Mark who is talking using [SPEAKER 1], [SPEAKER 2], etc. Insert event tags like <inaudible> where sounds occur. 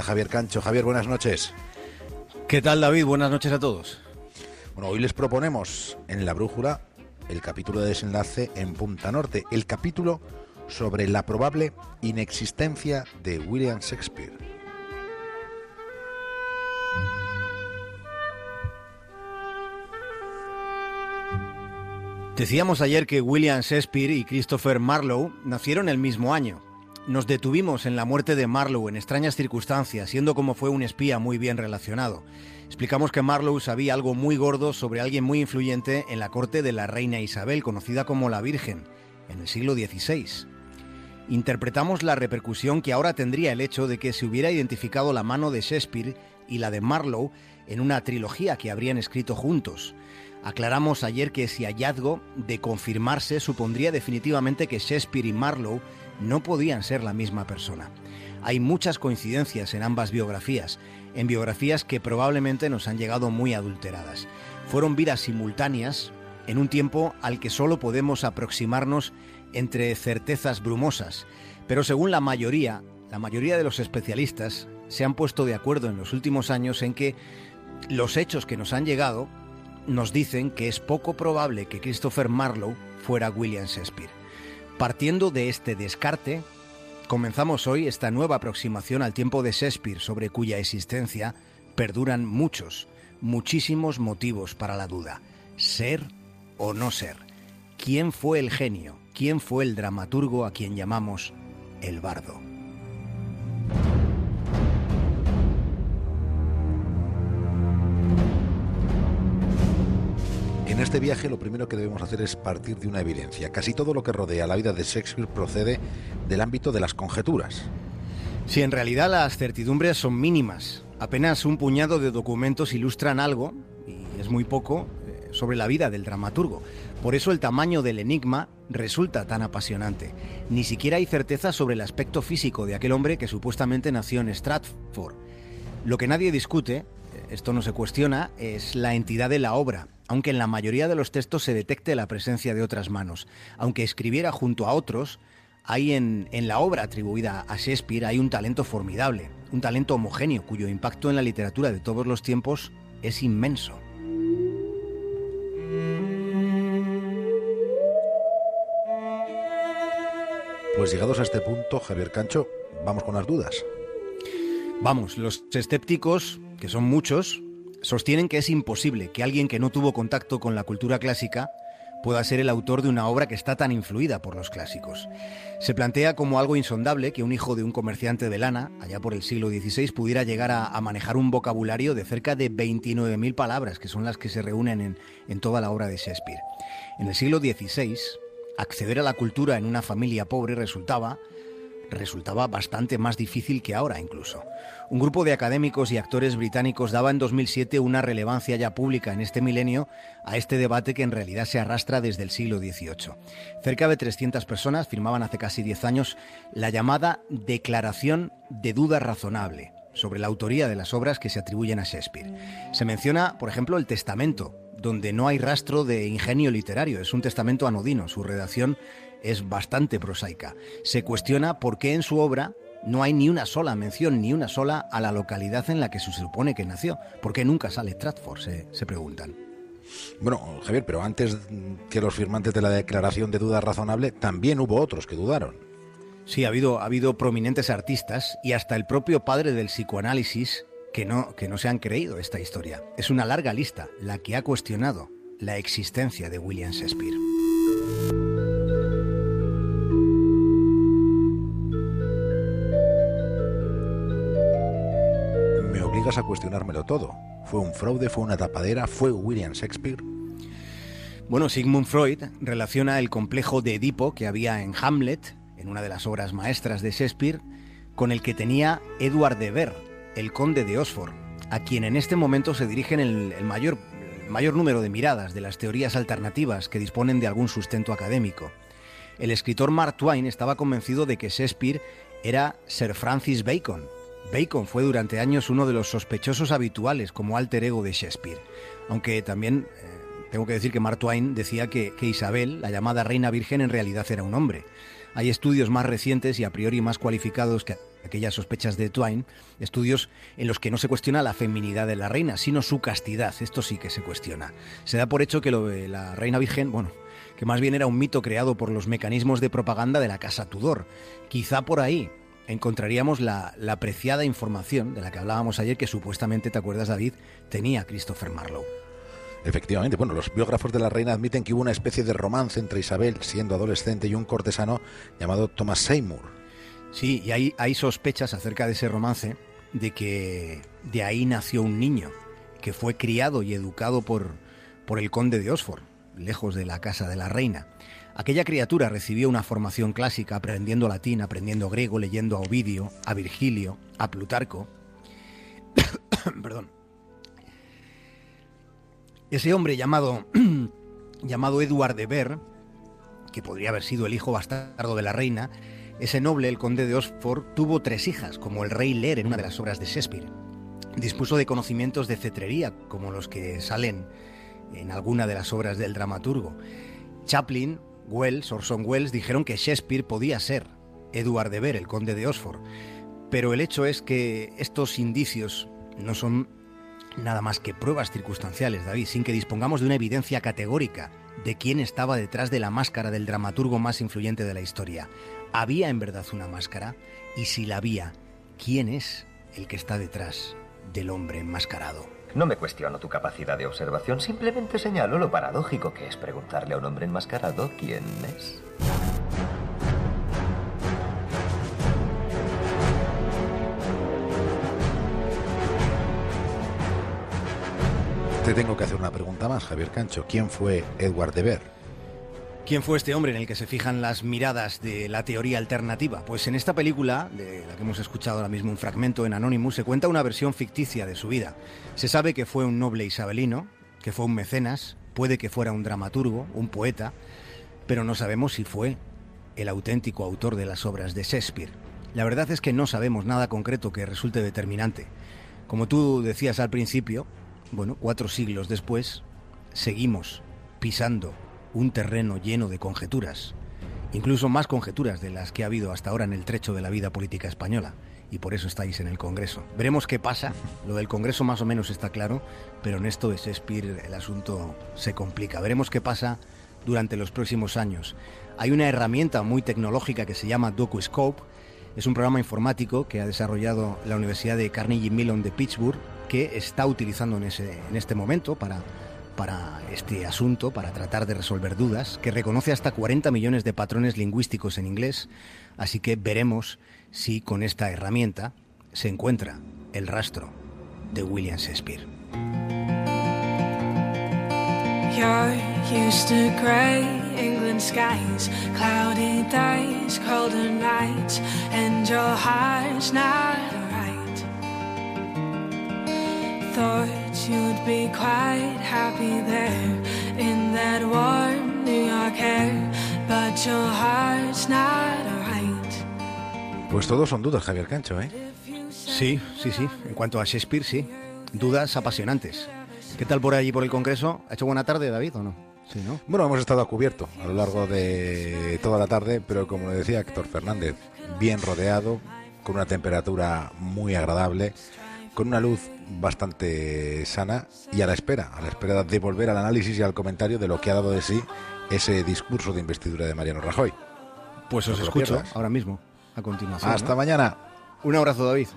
[SPEAKER 1] Javier Cancho. Javier, buenas noches.
[SPEAKER 2] ¿Qué tal, David? Buenas noches a todos.
[SPEAKER 1] Bueno, hoy les proponemos en La Brújula el capítulo de desenlace en Punta Norte, el capítulo sobre la probable inexistencia de William Shakespeare.
[SPEAKER 2] Decíamos ayer que William Shakespeare y Christopher Marlowe nacieron el mismo año, nos detuvimos en la muerte de Marlowe en extrañas circunstancias, siendo como fue un espía muy bien relacionado. Explicamos que Marlowe sabía algo muy gordo sobre alguien muy influyente en la corte de la reina Isabel, conocida como la Virgen, en el siglo XVI. Interpretamos la repercusión que ahora tendría el hecho de que se hubiera identificado la mano de Shakespeare y la de Marlowe en una trilogía que habrían escrito juntos. Aclaramos ayer que ese hallazgo de confirmarse supondría definitivamente que Shakespeare y Marlowe no podían ser la misma persona. Hay muchas coincidencias en ambas biografías, en biografías que probablemente nos han llegado muy adulteradas. Fueron vidas simultáneas en un tiempo al que solo podemos aproximarnos entre certezas brumosas, pero según la mayoría, la mayoría de los especialistas se han puesto de acuerdo en los últimos años en que los hechos que nos han llegado nos dicen que es poco probable que Christopher Marlowe fuera William Shakespeare. Partiendo de este descarte, comenzamos hoy esta nueva aproximación al tiempo de Shakespeare sobre cuya existencia perduran muchos, muchísimos motivos para la duda. Ser o no ser. ¿Quién fue el genio? ¿Quién fue el dramaturgo a quien llamamos el bardo?
[SPEAKER 1] En este viaje lo primero que debemos hacer es partir de una evidencia. Casi todo lo que rodea la vida de Shakespeare procede del ámbito de las conjeturas.
[SPEAKER 2] Si en realidad las certidumbres son mínimas. Apenas un puñado de documentos ilustran algo, y es muy poco, eh, sobre la vida del dramaturgo. Por eso el tamaño del enigma resulta tan apasionante. Ni siquiera hay certeza sobre el aspecto físico de aquel hombre que supuestamente nació en Stratford. Lo que nadie discute, eh, esto no se cuestiona, es la entidad de la obra, aunque en la mayoría de los textos se detecte la presencia de otras manos. Aunque escribiera junto a otros, hay en, en, la obra atribuida a Shakespeare hay un talento formidable, un talento homogéneo cuyo impacto en la literatura de todos los tiempos es inmenso.
[SPEAKER 1] Pues llegados a este punto, Javier Cancho, vamos con las dudas.
[SPEAKER 2] Vamos, los escépticos, que son muchos, sostienen que es imposible que alguien que no tuvo contacto con la cultura clásica pueda ser el autor de una obra que está tan influida por los clásicos. Se plantea como algo insondable que un hijo de un comerciante de lana, allá por el siglo XVI, pudiera llegar a, manejar un vocabulario de cerca de 29.000 palabras, que son las que se reúnen en, en toda la obra de Shakespeare. En el siglo XVI, acceder a la cultura en una familia pobre resultaba resultaba bastante más difícil que ahora incluso. Un grupo de académicos y actores británicos daba en 2007 una relevancia ya pública en este milenio a este debate que en realidad se arrastra desde el siglo XVIII. Cerca de 300 personas firmaban hace casi 10 años la llamada Declaración de Duda Razonable sobre la autoría de las obras que se atribuyen a Shakespeare. Se menciona, por ejemplo, el testamento, donde no hay rastro de ingenio literario, es un testamento anodino, su redacción es bastante prosaica. Se cuestiona por qué en su obra no hay ni una sola mención, ni una sola a la localidad en la que se supone que nació. ¿Por qué nunca sale Stratford? Se, se preguntan.
[SPEAKER 1] Bueno, Javier, pero antes que los firmantes de la declaración de duda razonable, también hubo otros que dudaron.
[SPEAKER 2] Sí, ha habido, ha habido prominentes artistas y hasta el propio padre del psicoanálisis que no, que no se han creído esta historia. Es una larga lista la que ha cuestionado la existencia de William Shakespeare.
[SPEAKER 1] A cuestionármelo todo. ¿Fue un fraude? ¿Fue una tapadera? ¿Fue William Shakespeare?
[SPEAKER 2] Bueno, Sigmund Freud relaciona el complejo de Edipo que había en Hamlet, en una de las obras maestras de Shakespeare, con el que tenía Edward de Ver, el conde de Oxford, a quien en este momento se dirigen el mayor, el mayor número de miradas de las teorías alternativas que disponen de algún sustento académico. El escritor Mark Twain estaba convencido de que Shakespeare era Sir Francis Bacon. Bacon fue durante años uno de los sospechosos habituales como alter ego de Shakespeare, aunque también eh, tengo que decir que Mark Twain decía que, Isabel, la llamada reina virgen, en realidad era un hombre. Hay estudios más recientes y a priori más cualificados que, aquellas sospechas de Twain, estudios en los que no se cuestiona la feminidad de la reina, sino su castidad. Esto sí que se cuestiona. Se da por hecho que la reina virgen, bueno, que más bien era un mito creado por los mecanismos de propaganda de la casa Tudor. Quizá por ahí encontraríamos la, la apreciada información de la que hablábamos ayer que supuestamente, ¿te acuerdas David?, tenía Christopher Marlowe.
[SPEAKER 1] Efectivamente, bueno, los biógrafos de la reina admiten que hubo una especie de romance entre Isabel, siendo adolescente, y un cortesano llamado Thomas Seymour.
[SPEAKER 2] Sí, y hay, hay sospechas acerca de ese romance de que de ahí nació un niño que fue criado y educado por, por el conde de Oxford, lejos de la casa de la reina. Aquella criatura recibió una formación clásica aprendiendo latín, aprendiendo griego, leyendo a Ovidio, a Virgilio, a Plutarco. <coughs> Perdón. Ese hombre llamado, <coughs> llamado Eduard de Ver, que podría haber sido el hijo bastardo de la reina, ese noble, el conde de Oxford, tuvo tres hijas, como el rey Lear en una de las obras de Shakespeare. Dispuso de conocimientos de cetrería, como los que salen en alguna de las obras del dramaturgo. Chaplin, Wells, Orson Welles dijeron que Shakespeare podía ser Edward de Ver, el conde de Oxford. Pero el hecho es que estos indicios no son nada más que pruebas circunstanciales, David, sin que dispongamos de una evidencia categórica de quién estaba detrás de la máscara del dramaturgo más influyente de la historia. ¿Había en verdad una máscara? Y si la había, ¿quién es el que está detrás del hombre enmascarado?
[SPEAKER 3] No me cuestiono tu capacidad de observación, simplemente señalo lo paradójico que es preguntarle a un hombre enmascarado quién es.
[SPEAKER 1] Te tengo que hacer una pregunta más, Javier Cancho. ¿Quién fue Edward de Ver?
[SPEAKER 2] ¿Quién fue este hombre en el que se fijan las miradas de la teoría alternativa? Pues en esta película, de la que hemos escuchado ahora mismo un fragmento en Anonymous, se cuenta una versión ficticia de su vida. Se sabe que fue un noble isabelino, que fue un mecenas, puede que fuera un dramaturgo, un poeta, pero no sabemos si fue el auténtico autor de las obras de Shakespeare. La verdad es que no sabemos nada concreto que resulte determinante. Como tú decías al principio, bueno, cuatro siglos después, seguimos pisando un terreno lleno de conjeturas, incluso más conjeturas de las que ha habido hasta ahora en el trecho de la vida política española, y por eso estáis en el Congreso. Veremos qué pasa, lo del Congreso más o menos está claro, pero en esto de Shakespeare el asunto se complica. Veremos qué pasa durante los próximos años. Hay una herramienta muy tecnológica que se llama DocuScope, es un programa informático que ha desarrollado la Universidad de Carnegie Mellon de Pittsburgh, que está utilizando en, en este momento para para este asunto, para tratar de resolver dudas, que reconoce hasta 40 millones de patrones lingüísticos en inglés, así que veremos si con esta herramienta se encuentra el rastro de William Shakespeare. Used to England skies, cloudy days, and your heart's. Thought you'd be quite happy there in that warm New York air, but your heart's not right.
[SPEAKER 1] Pues todos son dudas, Javier Cancho, ¿eh?
[SPEAKER 2] Sí, sí, sí. En cuanto a Shakespeare, sí. Dudas apasionantes. ¿Qué tal por allí, por el Congreso? ¿Ha hecho buena tarde, David, o no? Sí, ¿no?
[SPEAKER 1] Bueno, hemos estado a cubierto a lo largo de toda la tarde, pero como le decía Héctor Fernández, bien rodeado, con una temperatura muy agradable, con una luz bastante sana y a la espera, a la espera de volver al análisis y al comentario de lo que ha dado de sí ese discurso de investidura de Mariano Rajoy.
[SPEAKER 2] Pues os escucho ahora mismo, a continuación.
[SPEAKER 1] Hasta mañana.
[SPEAKER 2] Un abrazo, David.